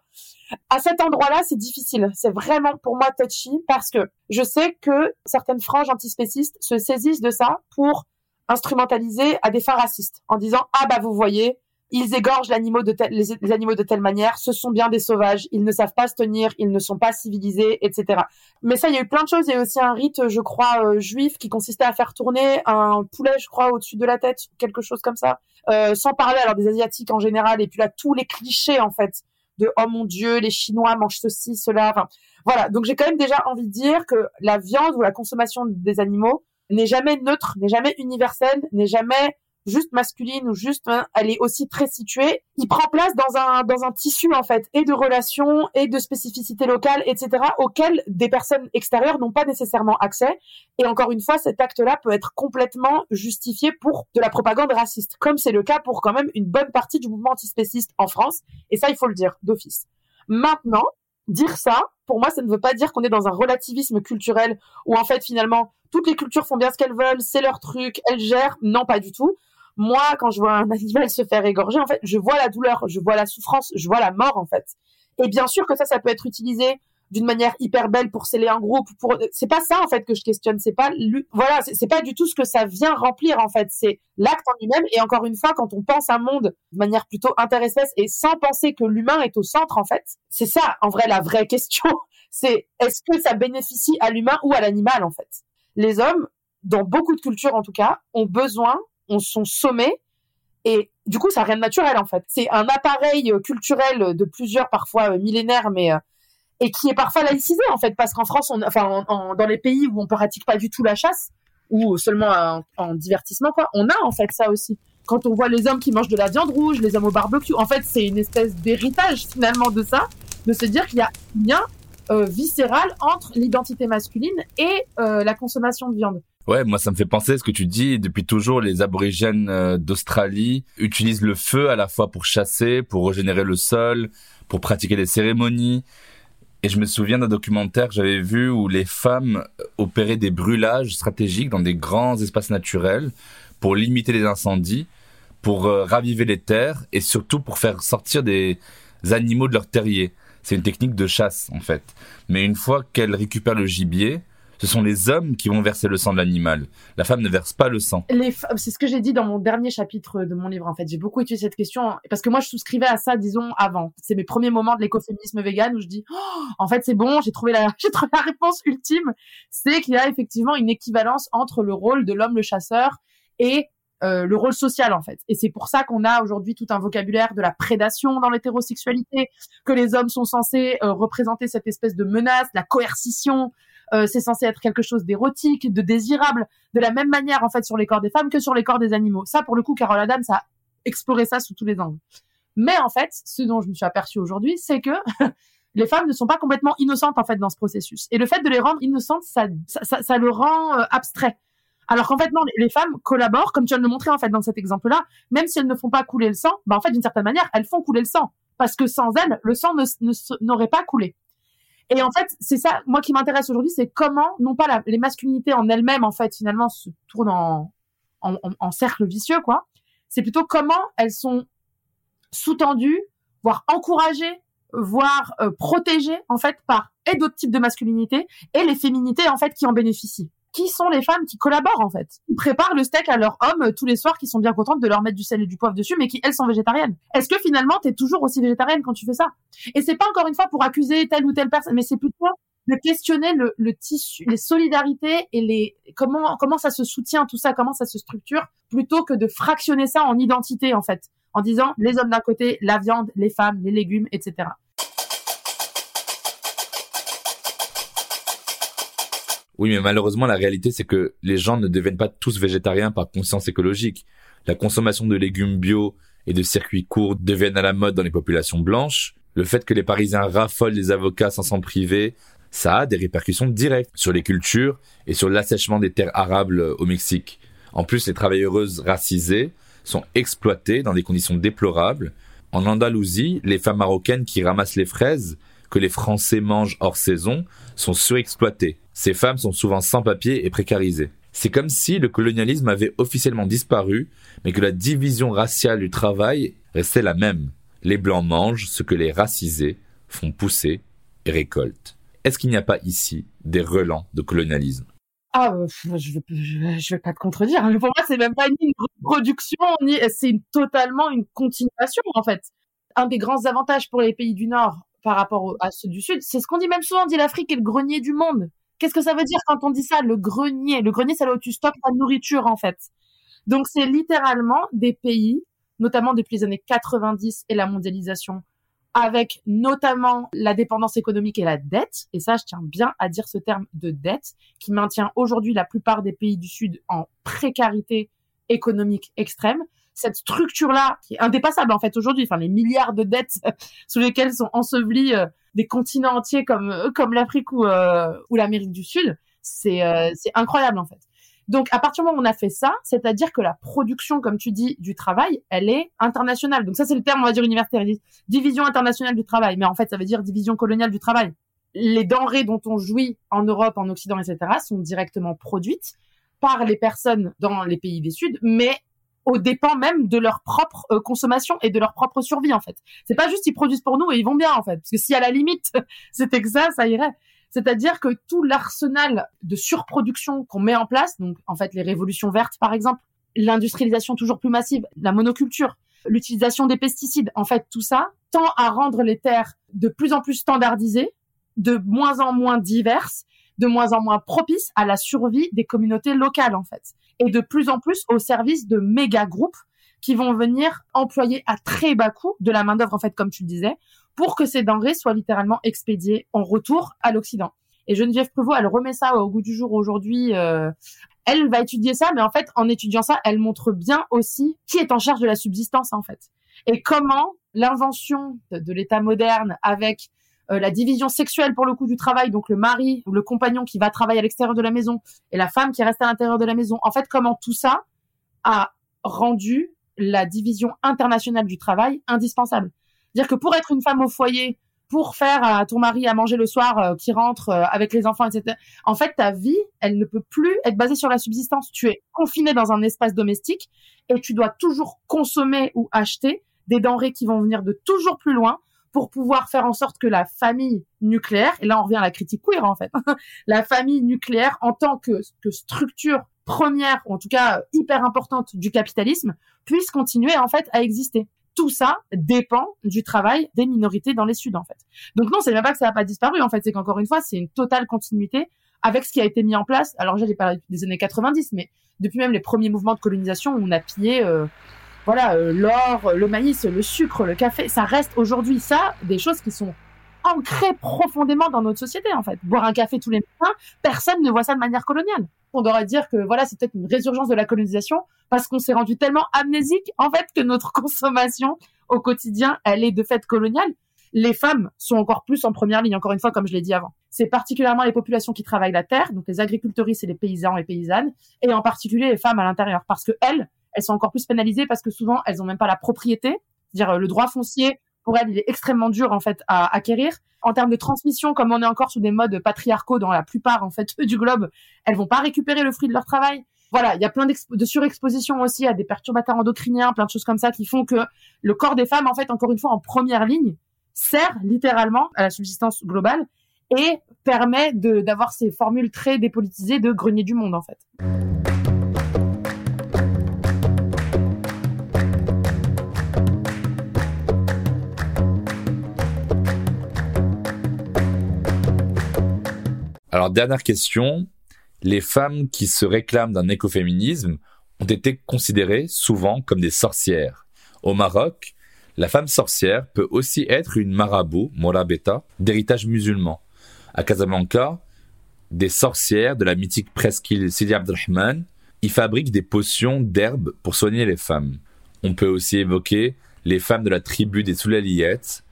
À cet endroit-là, c'est difficile. C'est vraiment pour moi touchy parce que je sais que certaines franges antispécistes se saisissent de ça pour instrumentaliser à des fins racistes en disant ah bah vous voyez ils égorgent l'animal de les, animaux de telle manière, ce sont bien des sauvages, ils ne savent pas se tenir, ils ne sont pas civilisés, etc. Mais ça, il y a eu plein de choses. Il y a eu aussi un rite, je crois, euh, juif qui consistait à faire tourner un poulet, je crois, au-dessus de la tête, quelque chose comme ça. Euh, sans parler alors des asiatiques en général, et puis là tous les clichés en fait de oh mon dieu, les Chinois mangent ceci, cela. Voilà. Donc j'ai quand même déjà envie de dire que la viande ou la consommation des animaux n'est jamais neutre, n'est jamais universelle, n'est jamais juste masculine ou juste hein, elle est aussi très située il prend place dans un dans un tissu en fait et de relations et de spécificités locales etc auxquelles des personnes extérieures n'ont pas nécessairement accès. Et encore une fois cet acte là peut être complètement justifié pour de la propagande raciste comme c'est le cas pour quand même une bonne partie du mouvement antispéciste en France. Et ça il faut le dire d'office. Maintenant dire ça pour moi ça ne veut pas dire qu'on est dans un relativisme culturel où en fait finalement toutes les cultures font bien ce qu'elles veulent, c'est leur truc, elles gèrent. Non, pas du tout moi, quand je vois un animal se faire égorger, en fait, je vois la douleur, je vois la souffrance, je vois la mort, en fait. Et bien sûr que ça, ça peut être utilisé d'une manière hyper belle pour sceller un groupe. Pour c'est pas ça en fait que je questionne. C'est pas voilà, c'est pas du tout ce que ça vient remplir en fait. C'est l'acte en lui-même. Et encore une fois, quand on pense un monde de manière plutôt interespèce et sans penser que l'humain est au centre en fait, c'est ça en vrai la vraie question. C'est est-ce que ça bénéficie à l'humain ou à l'animal en fait? Les hommes, dans beaucoup de cultures en tout cas, ont besoin on sont sommés et du coup, ça n'a rien de naturel en fait. C'est un appareil culturel de plusieurs, parfois euh, millénaires, mais euh, et qui est parfois laïcisé en fait, parce qu'en France, enfin, dans les pays où on pratique pas du tout la chasse ou seulement en, divertissement, quoi, on a en fait ça aussi. Quand on voit les hommes qui mangent de la viande rouge, les hommes au barbecue, en fait, c'est une espèce d'héritage finalement de ça, de se dire qu'il y a un lien euh, viscéral entre l'identité masculine et la consommation de viande. Ouais, moi ça me fait penser à ce que tu dis. Depuis toujours, les aborigènes euh, d'Australie utilisent le feu à la fois pour chasser, pour régénérer le sol, pour pratiquer des cérémonies. Et je me souviens d'un documentaire que j'avais vu où les femmes opéraient des brûlages stratégiques dans des grands espaces naturels pour limiter les incendies, pour euh, raviver les terres et surtout pour faire sortir des animaux de leur terrier. C'est une technique de chasse en fait. Mais une fois qu'elles récupèrent le gibier, ce sont les hommes qui vont verser le sang de l'animal. La femme ne verse pas le sang. C'est ce que j'ai dit dans mon dernier chapitre de mon livre, en fait. J'ai beaucoup étudié cette question parce que moi, je souscrivais à ça, disons, avant. C'est mes premiers moments de l'écoféminisme vegan où je dis, oh, en fait, c'est bon, j'ai trouvé la, réponse ultime. C'est qu'il y a effectivement une équivalence entre le rôle de l'homme le chasseur et euh, le rôle social en fait. Et c'est pour ça qu'on a aujourd'hui tout un vocabulaire de la prédation dans l'hétérosexualité, que les hommes sont censés euh, représenter cette espèce de menace, la coercition, euh, c'est censé être quelque chose d'érotique, de désirable, de la même manière en fait sur les corps des femmes que sur les corps des animaux. Ça, pour le coup, Carole Adams a exploré ça sous tous les angles. Mais en fait, ce dont je me suis aperçue aujourd'hui, c'est que les femmes ne sont pas complètement innocentes en fait dans ce processus. Et le fait de les rendre innocentes, ça, ça, ça, le rend euh, abstrait. Alors qu'en fait non, les, femmes collaborent, comme tu viens de le montrer en fait dans cet exemple-là, même si elles ne font pas couler le sang, bah en fait d'une certaine manière, elles font couler le sang, parce que sans elles, le sang n'aurait pas coulé. Et en fait, c'est ça, moi qui m'intéresse aujourd'hui, c'est comment, non pas les masculinités en elles-mêmes, en fait, finalement, se tournent en, cercle vicieux, quoi. C'est plutôt comment elles sont sous-tendues, voire encouragées, voire euh, protégées, en fait, par et d'autres types de masculinité et les féminités, en fait, qui en bénéficient qui sont les femmes qui collaborent en fait Qui préparent le steak à leur homme euh, tous les soirs, qui sont bien contentes de leur mettre du sel et du poivre dessus, mais qui elles sont végétariennes. Est-ce que finalement t'es toujours aussi végétarienne quand tu fais ça? Et c'est pas encore une fois pour accuser telle ou telle personne, mais c'est plutôt de questionner le, le, tissu, les solidarités et les comment comment ça se soutient tout ça, comment ça se structure, plutôt que de fractionner ça en identité en fait, en disant les hommes d'un côté, la viande, les femmes, les légumes, etc. Oui, mais malheureusement, la réalité, c'est que les gens ne deviennent pas tous végétariens par conscience écologique. La consommation de légumes bio et de circuits courts deviennent à la mode dans les populations blanches, le fait que les Parisiens raffolent des avocats sans s'en priver, ça a des répercussions directes sur les cultures et sur l'assèchement des terres arables au Mexique. En plus, les travailleuses racisées sont exploitées dans des conditions déplorables. En Andalousie, les femmes marocaines qui ramassent les fraises que les Français mangent hors saison sont surexploitées. Ces femmes sont souvent sans papier et précarisées. C'est comme si le colonialisme avait officiellement disparu, mais que la division raciale du travail restait la même. Les blancs mangent ce que les racisés font pousser et récoltent. Est-ce qu'il n'y a pas ici des relents de colonialisme? Ah, euh, je je vais pas te contredire. Pour moi, c'est même pas une reproduction, ni c'est totalement une continuation en fait. Un des grands avantages pour les pays du Nord par rapport à ceux du Sud, c'est ce qu'on dit même souvent, on dit l'Afrique est le grenier du monde. Qu'est-ce que ça veut dire quand on dit ça, le grenier Le grenier, c'est là où tu stockes ta nourriture en fait. Donc c'est littéralement des pays, notamment depuis les années 90 et la mondialisation, avec notamment la dépendance économique et la dette, et ça je tiens bien à dire ce terme de dette, qui maintient aujourd'hui la plupart des pays du Sud en précarité économique extrême. Cette structure-là, qui est indépassable en fait aujourd'hui, enfin les milliards de dettes sous lesquelles sont ensevelis euh, des continents entiers comme euh, comme l'Afrique ou, euh, ou l'Amérique du Sud, c'est c'est incroyable en fait. Donc, à partir du moment où on a fait ça, c'est-à-dire que la production, comme tu dis, du travail, elle est internationale. Donc ça, c'est le terme, on va dire, universitaire. Division internationale du travail. Mais en fait, ça veut dire division coloniale du travail. Les denrées dont on jouit en Europe, en Occident, etc., sont directement produites par les personnes dans les pays des Sud, mais au dépens même de leur propre euh, consommation et de leur propre survie en fait. C'est pas juste ils produisent pour nous et ils vont bien en fait, parce que si à la limite c'était que ça, ça irait. C'est-à-dire que tout l'arsenal de surproduction qu'on met en place, donc en fait les révolutions vertes par exemple, l'industrialisation toujours plus massive, la monoculture, l'utilisation des pesticides, en fait tout ça tend à rendre les terres de plus en plus standardisées, de moins en moins diverses, de moins en moins propices à la survie des communautés locales en fait, et de plus en plus au service de méga groupes qui vont venir employer à très bas coût de la main d'œuvre en fait comme tu le disais pour que ces denrées soient littéralement expédiées en retour à l'Occident. Et Geneviève Prévost, elle remet ça au goût du jour aujourd'hui. Euh, elle va étudier ça, mais en fait, en étudiant ça, elle montre bien aussi qui est en charge de la subsistance, en fait. Et comment l'invention de, l'État moderne avec euh, la division sexuelle pour le coup du travail, donc le mari ou le compagnon qui va travailler à l'extérieur de la maison et la femme qui reste à l'intérieur de la maison. En fait, comment tout ça a rendu la division internationale du travail indispensable. Dire que pour être une femme au foyer, pour faire à ton mari à manger le soir, euh, qui rentre euh, avec les enfants, etc. En fait, ta vie, elle ne peut plus être basée sur la subsistance. Tu es confiné dans un espace domestique et tu dois toujours consommer ou acheter des denrées qui vont venir de toujours plus loin pour pouvoir faire en sorte que la famille nucléaire, et là on revient à la critique queer en fait, la famille nucléaire en tant que, structure première, ou en tout cas hyper importante du capitalisme, puisse continuer en fait à exister tout ça dépend du travail des minorités dans les Suds, en fait. Donc non, c'est même pas que ça n'a pas disparu, en fait, c'est qu'encore une fois, c'est une totale continuité avec ce qui a été mis en place. Alors, j'ai parlé des années 90, mais depuis même les premiers mouvements de colonisation où on a pillé, euh, voilà, euh, l'or, le maïs, le sucre, le café, ça reste aujourd'hui ça, des choses qui sont ancrées profondément dans notre société, en fait. Boire un café tous les matins, personne ne voit ça de manière coloniale on devrait dire que voilà, c'est peut-être une résurgence de la colonisation parce qu'on s'est rendu tellement amnésique en fait que notre consommation au quotidien, elle est de fait coloniale. Les femmes sont encore plus en première ligne, encore une fois, comme je l'ai dit avant. C'est particulièrement les populations qui travaillent la terre, donc les agricultrices et les paysans et paysannes, et en particulier les femmes à l'intérieur, parce que elles, elles sont encore plus pénalisées parce que souvent elles ont même pas la propriété, c'est-à-dire le droit foncier pour elles, il est extrêmement dur en fait à acquérir. En termes de transmission, comme on est encore sous des modes patriarcaux dans la plupart en fait du globe, elles vont pas récupérer le fruit de leur travail. Voilà, il y a plein de surexpositions aussi à des perturbateurs endocriniens, plein de choses comme ça qui font que le corps des femmes, en fait, encore une fois, en première ligne, sert littéralement à la subsistance globale et permet d'avoir ces formules très dépolitisées de grenier du monde, en fait. Alors, dernière question. Les femmes qui se réclament d'un écoféminisme ont été considérées souvent comme des sorcières. Au Maroc, la femme sorcière peut aussi être une marabout, morabeta, d'héritage musulman. À Casablanca, des sorcières de la mythique presqu'île Sidi Abdelrahman y fabriquent des potions d'herbes pour soigner les femmes. On peut aussi évoquer les femmes de la tribu des Soulaliettes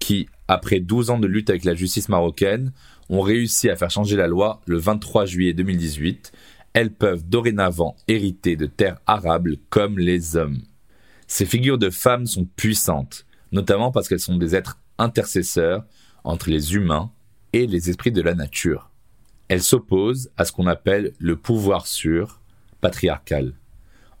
qui, après 12 ans de lutte avec la justice marocaine, ont réussi à faire changer la loi le 23 juillet 2018. Elles peuvent dorénavant hériter de terres arables comme les hommes. Ces figures de femmes sont puissantes, notamment parce qu'elles sont des êtres intercesseurs entre les humains et les esprits de la nature. Elles s'opposent à ce qu'on appelle le pouvoir sûr, patriarcal,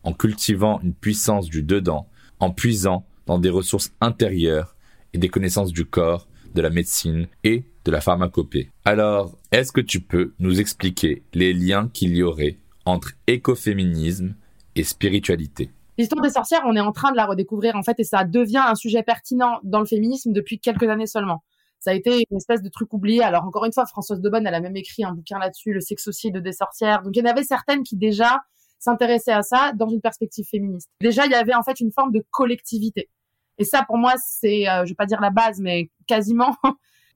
en cultivant une puissance du dedans, en puisant dans des ressources intérieures et des connaissances du corps, de la médecine et de la pharmacopée. Alors, est-ce que tu peux nous expliquer les liens qu'il y aurait entre écoféminisme et spiritualité? L'histoire des sorcières, on est en train de la redécouvrir en fait et ça devient un sujet pertinent dans le féminisme depuis quelques années seulement. Ça a été une espèce de truc oublié. Alors encore une fois, Françoise Daubonne, elle a même écrit un bouquin là-dessus, Le sexocide des sorcières. Donc il y en avait certaines qui déjà s'intéressaient à ça dans une perspective féministe. Déjà, il y avait en fait une forme de collectivité. Et ça, pour moi, c'est, euh, je vais pas dire la base, mais quasiment.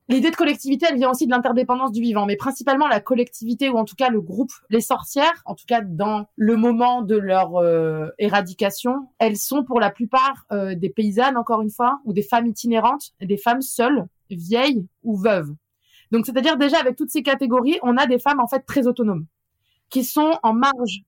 L'idée de collectivité, elle vient aussi de l'interdépendance du vivant, mais principalement la collectivité ou en tout cas le groupe, les sorcières, en tout cas dans le moment de leur euh, éradication, elles sont pour la plupart euh, des paysannes, encore une fois, ou des femmes itinérantes, des femmes seules, vieilles ou veuves. Donc, c'est-à-dire déjà avec toutes ces catégories, on a des femmes en fait très autonomes, qui sont en marge.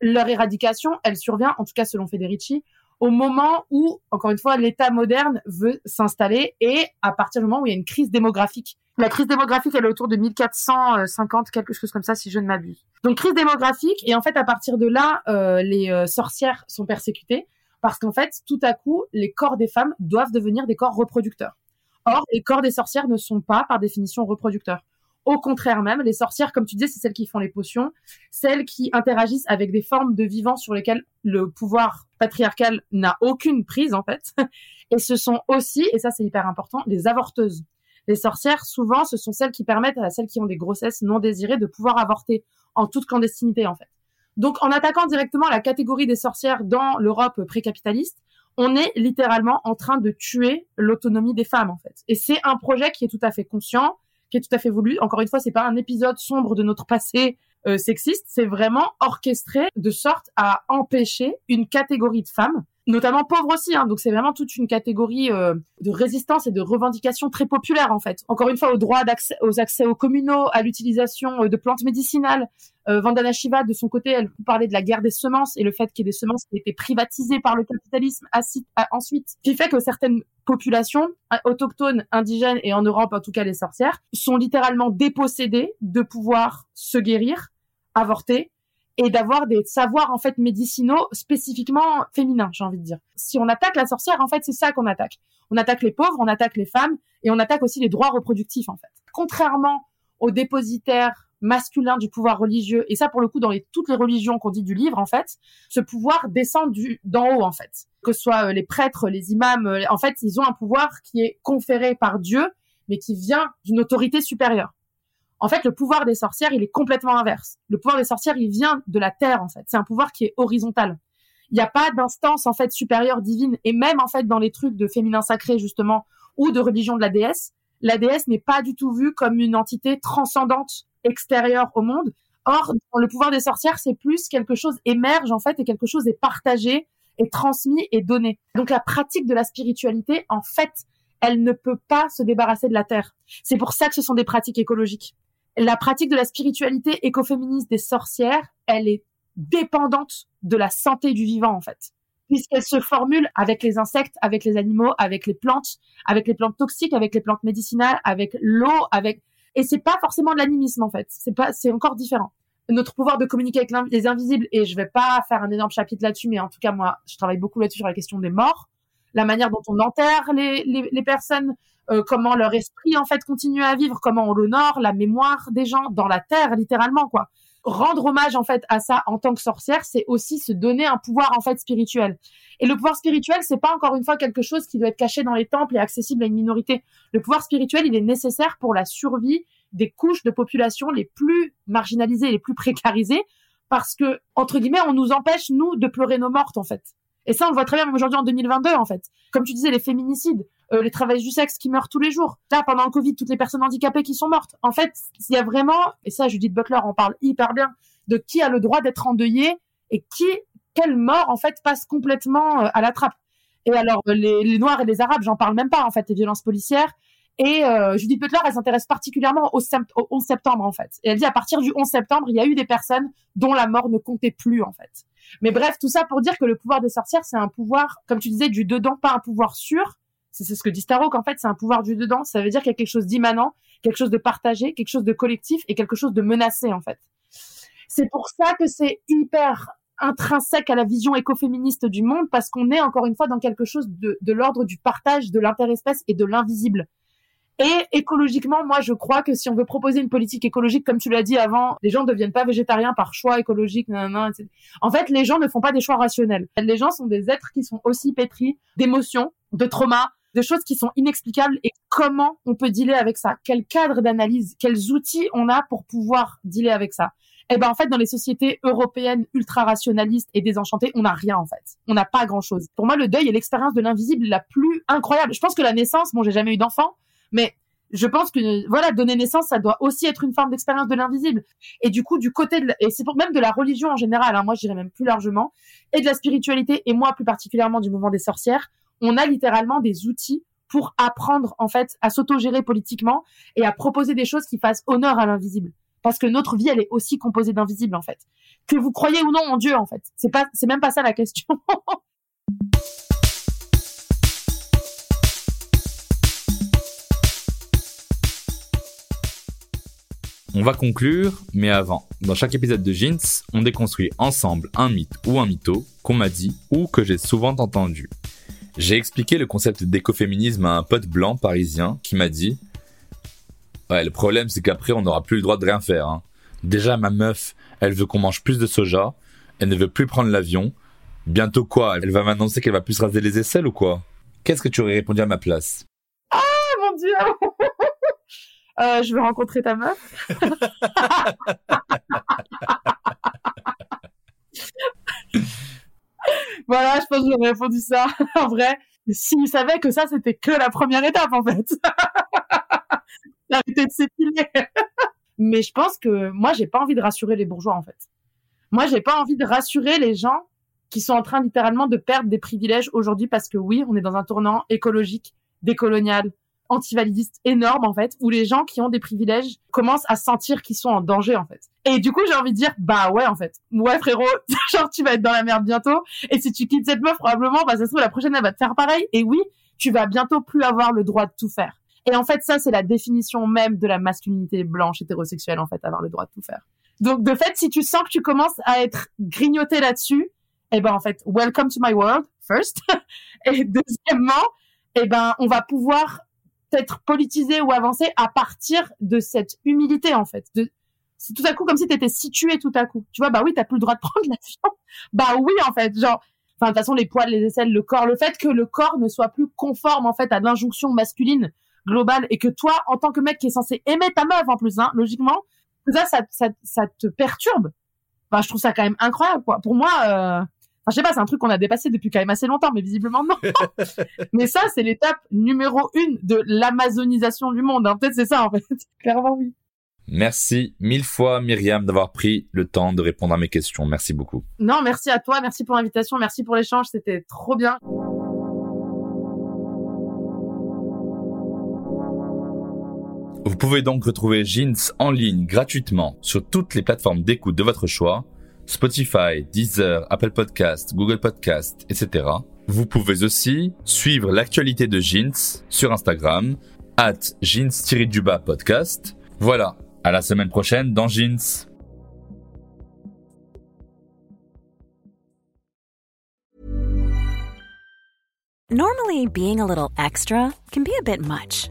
Leur éradication, elle survient, en tout cas selon Federici, au moment où, encore une fois, l'État moderne veut s'installer et à partir du moment où il y a une crise démographique. La crise démographique, elle est autour de 1450, quelque chose comme ça, si je ne m'abuse. Donc, crise démographique, et en fait, à partir de là, euh, les euh, sorcières sont persécutées parce qu'en fait, tout à coup, les corps des femmes doivent devenir des corps reproducteurs. Or, les corps des sorcières ne sont pas, par définition, reproducteurs. Au contraire même, les sorcières, comme tu disais, c'est celles qui font les potions, celles qui interagissent avec des formes de vivants sur lesquelles le pouvoir patriarcal n'a aucune prise en fait. Et ce sont aussi, et ça c'est hyper important, les avorteuses. Les sorcières, souvent, ce sont celles qui permettent à celles qui ont des grossesses non désirées de pouvoir avorter en toute clandestinité en fait. Donc en attaquant directement la catégorie des sorcières dans l'Europe précapitaliste, on est littéralement en train de tuer l'autonomie des femmes en fait. Et c'est un projet qui est tout à fait conscient, tout à fait voulu. Encore une fois, c'est pas un épisode sombre de notre passé euh, sexiste, c'est vraiment orchestré de sorte à empêcher une catégorie de femmes notamment pauvres aussi. Hein, donc c'est vraiment toute une catégorie euh, de résistance et de revendication très populaire en fait. Encore une fois, au droit d'accès aux accès aux communaux, à l'utilisation euh, de plantes médicinales. Euh, Vandana Shiva, de son côté, elle parlait de la guerre des semences et le fait qu'il y ait des semences qui étaient privatisées par le capitalisme ensuite, qui fait que certaines populations autochtones, indigènes et en Europe en tout cas les sorcières sont littéralement dépossédées de pouvoir se guérir, avorter et d'avoir des savoirs en fait médicinaux spécifiquement féminins, j'ai envie de dire. Si on attaque la sorcière, en fait, c'est ça qu'on attaque. On attaque les pauvres, on attaque les femmes et on attaque aussi les droits reproductifs en fait. Contrairement aux dépositaires masculins du pouvoir religieux et ça pour le coup dans toutes les religions qu'on dit du livre en fait, ce pouvoir descend du d'en haut en fait. Que ce soit euh, les prêtres, les imams, euh, en fait, ils ont un pouvoir qui est conféré par Dieu mais qui vient d'une autorité supérieure. En fait, le pouvoir des sorcières, il est complètement inverse. Le pouvoir des sorcières, il vient de la terre, en fait. C'est un pouvoir qui est horizontal. Il n'y a pas d'instance, en fait, supérieure divine. Et même, en fait, dans les trucs de féminin sacré, justement, ou de religion de la déesse, la déesse n'est pas du tout vue comme une entité transcendante extérieure au monde. Or, dans le pouvoir des sorcières, c'est plus quelque chose émerge, en fait, et quelque chose est partagé, est transmis et donné. Donc, la pratique de la spiritualité, en fait, elle ne peut pas se débarrasser de la terre. C'est pour ça que ce sont des pratiques écologiques la pratique de la spiritualité écoféministe des sorcières, elle est dépendante de la santé du vivant en fait, puisqu'elle se formule avec les insectes, avec les animaux, avec les plantes, avec les plantes toxiques, avec les plantes médicinales, avec l'eau, avec et c'est pas forcément de l'animisme en fait, c'est pas c'est encore différent. Notre pouvoir de communiquer avec les invisibles et je vais pas faire un énorme chapitre là-dessus, mais en tout cas moi je travaille beaucoup là-dessus sur la question des morts, la manière dont on enterre les, les, les personnes, euh, comment leur esprit en fait continue à vivre, comment on l'honore, la mémoire des gens dans la terre littéralement quoi. Rendre hommage en fait à ça en tant que sorcière, c'est aussi se donner un pouvoir en fait spirituel. Et le pouvoir spirituel, c'est pas encore une fois quelque chose qui doit être caché dans les temples et accessible à une minorité. Le pouvoir spirituel, il est nécessaire pour la survie des couches de population les plus marginalisées, les plus précarisées, parce que entre guillemets, on nous empêche nous de pleurer nos mortes en fait. Et ça, on le voit très bien même aujourd'hui en 2022, en fait. Comme tu disais, les féminicides, euh, les travailleurs du sexe qui meurent tous les jours. Là, pendant le Covid, toutes les personnes handicapées qui sont mortes. En fait, il y a vraiment, et ça, Judith Butler en parle hyper bien, de qui a le droit d'être endeuillé et qui quelle mort en fait passe complètement à la trappe. Et alors les, les Noirs et les Arabes, j'en parle même pas en fait, les violences policières. Et euh, Judith Butler, elle s'intéresse particulièrement au, 11 septembre en fait. Et elle dit à partir du 11 septembre, il y a eu des personnes dont la mort ne comptait plus en fait. Mais bref, tout ça pour dire que le pouvoir des sorcières, c'est un pouvoir, comme tu disais, du dedans, pas un pouvoir sûr. C'est ce que dit Starrock, en fait, c'est un pouvoir du dedans. Ça veut dire qu'il y a quelque chose d'immanent, quelque chose de partagé, quelque chose de collectif et quelque chose de menacé en fait. C'est pour ça que c'est hyper intrinsèque à la vision écoféministe du monde parce qu'on est encore une fois dans quelque chose de, de l'ordre du partage de l'interespèce et de l'invisible. Et écologiquement, moi, je crois que si on veut proposer une politique écologique, comme tu l'as dit avant, les gens ne deviennent pas végétariens par choix écologique. etc. En fait, les gens ne font pas des choix rationnels. Les gens sont des êtres qui sont aussi pétris d'émotions, de traumas, de choses qui sont inexplicables. Et comment on peut dealer avec ça? Quel cadre d'analyse? Quels outils on a pour pouvoir dealer avec ça? Eh ben en fait dans les sociétés européennes ultra rationalistes et désenchantées, on n'a rien en fait. On n'a pas grand-chose. Pour moi le deuil est l'expérience de l'invisible la plus incroyable. Je pense que la naissance, bon j'ai jamais eu d'enfant, mais je pense que voilà donner naissance ça doit aussi être une forme d'expérience de l'invisible. Et du coup du côté de et c'est pour même de la religion en général hein, moi je dirais même plus largement et de la spiritualité et moi plus particulièrement du mouvement des sorcières on a littéralement des outils pour apprendre en fait à s'autogérer politiquement et à proposer des choses qui fassent honneur à l'invisible. Parce que notre vie elle est aussi composée d'invisible en fait. Que vous croyez ou non en Dieu en fait. C'est pas c'est même pas ça la question On va conclure, mais avant, dans chaque épisode de Jeans, on déconstruit ensemble un mythe ou un mytho qu'on m'a dit ou que j'ai souvent entendu. J'ai expliqué le concept d'écoféminisme à un pote blanc parisien qui m'a dit Ouais, le problème c'est qu'après on n'aura plus le droit de rien faire. Hein. Déjà ma meuf, elle veut qu'on mange plus de soja, elle ne veut plus prendre l'avion. Bientôt quoi? Elle va m'annoncer qu'elle va plus raser les aisselles ou quoi Qu'est-ce que tu aurais répondu à ma place? Ah mon dieu euh, je veux rencontrer ta meuf. voilà, je pense que j'aurais répondu ça. en vrai, s'il savait que ça, c'était que la première étape, en fait. Arrêter de s'épiler. Mais je pense que moi, j'ai pas envie de rassurer les bourgeois, en fait. Moi, j'ai pas envie de rassurer les gens qui sont en train littéralement de perdre des privilèges aujourd'hui parce que oui, on est dans un tournant écologique, décolonial, antivalidiste énorme en fait, où les gens qui ont des privilèges commencent à sentir qu'ils sont en danger en fait. Et du coup, j'ai envie de dire, bah ouais en fait, ouais frérot, genre tu vas être dans la merde bientôt. Et si tu quittes cette meuf, probablement, bah ça se trouve la prochaine elle va te faire pareil. Et oui, tu vas bientôt plus avoir le droit de tout faire. Et en fait, ça c'est la définition même de la masculinité blanche hétérosexuelle en fait, avoir le droit de tout faire. Donc de fait, si tu sens que tu commences à être grignoté là-dessus, eh ben en fait, welcome to my world first. et deuxièmement, eh ben on va pouvoir être politisé ou avancé à partir de cette humilité en fait. C'est tout à coup comme si tu étais situé tout à coup. Tu vois, bah oui, t'as plus le droit de prendre l'avion. Bah oui, en fait, genre, enfin de toute façon les poils, les aisselles, le corps, le fait que le corps ne soit plus conforme en fait à l'injonction masculine globale et que toi, en tant que mec qui est censé aimer ta meuf en plus, hein, logiquement, ça, ça, ça, ça te perturbe. Enfin, je trouve ça quand même incroyable, quoi. Pour moi, euh, Enfin, je sais pas, c'est un truc qu'on a dépassé depuis quand même assez longtemps, mais visiblement non. mais ça, c'est l'étape numéro une de l'amazonisation du monde. Hein. Peut-être c'est ça, en fait. Clairement, oui. Merci mille fois, Myriam, d'avoir pris le temps de répondre à mes questions. Merci beaucoup. Non, merci à toi. Merci pour l'invitation. Merci pour l'échange. C'était trop bien. Vous pouvez donc retrouver Jeans en ligne gratuitement sur toutes les plateformes d'écoute de votre choix Spotify, Deezer, Apple Podcast, Google Podcast, etc. Vous pouvez aussi suivre l'actualité de Jeans sur Instagram, at jeans podcast. Voilà, à la semaine prochaine dans Jeans. Normally, being a little extra can be a bit much,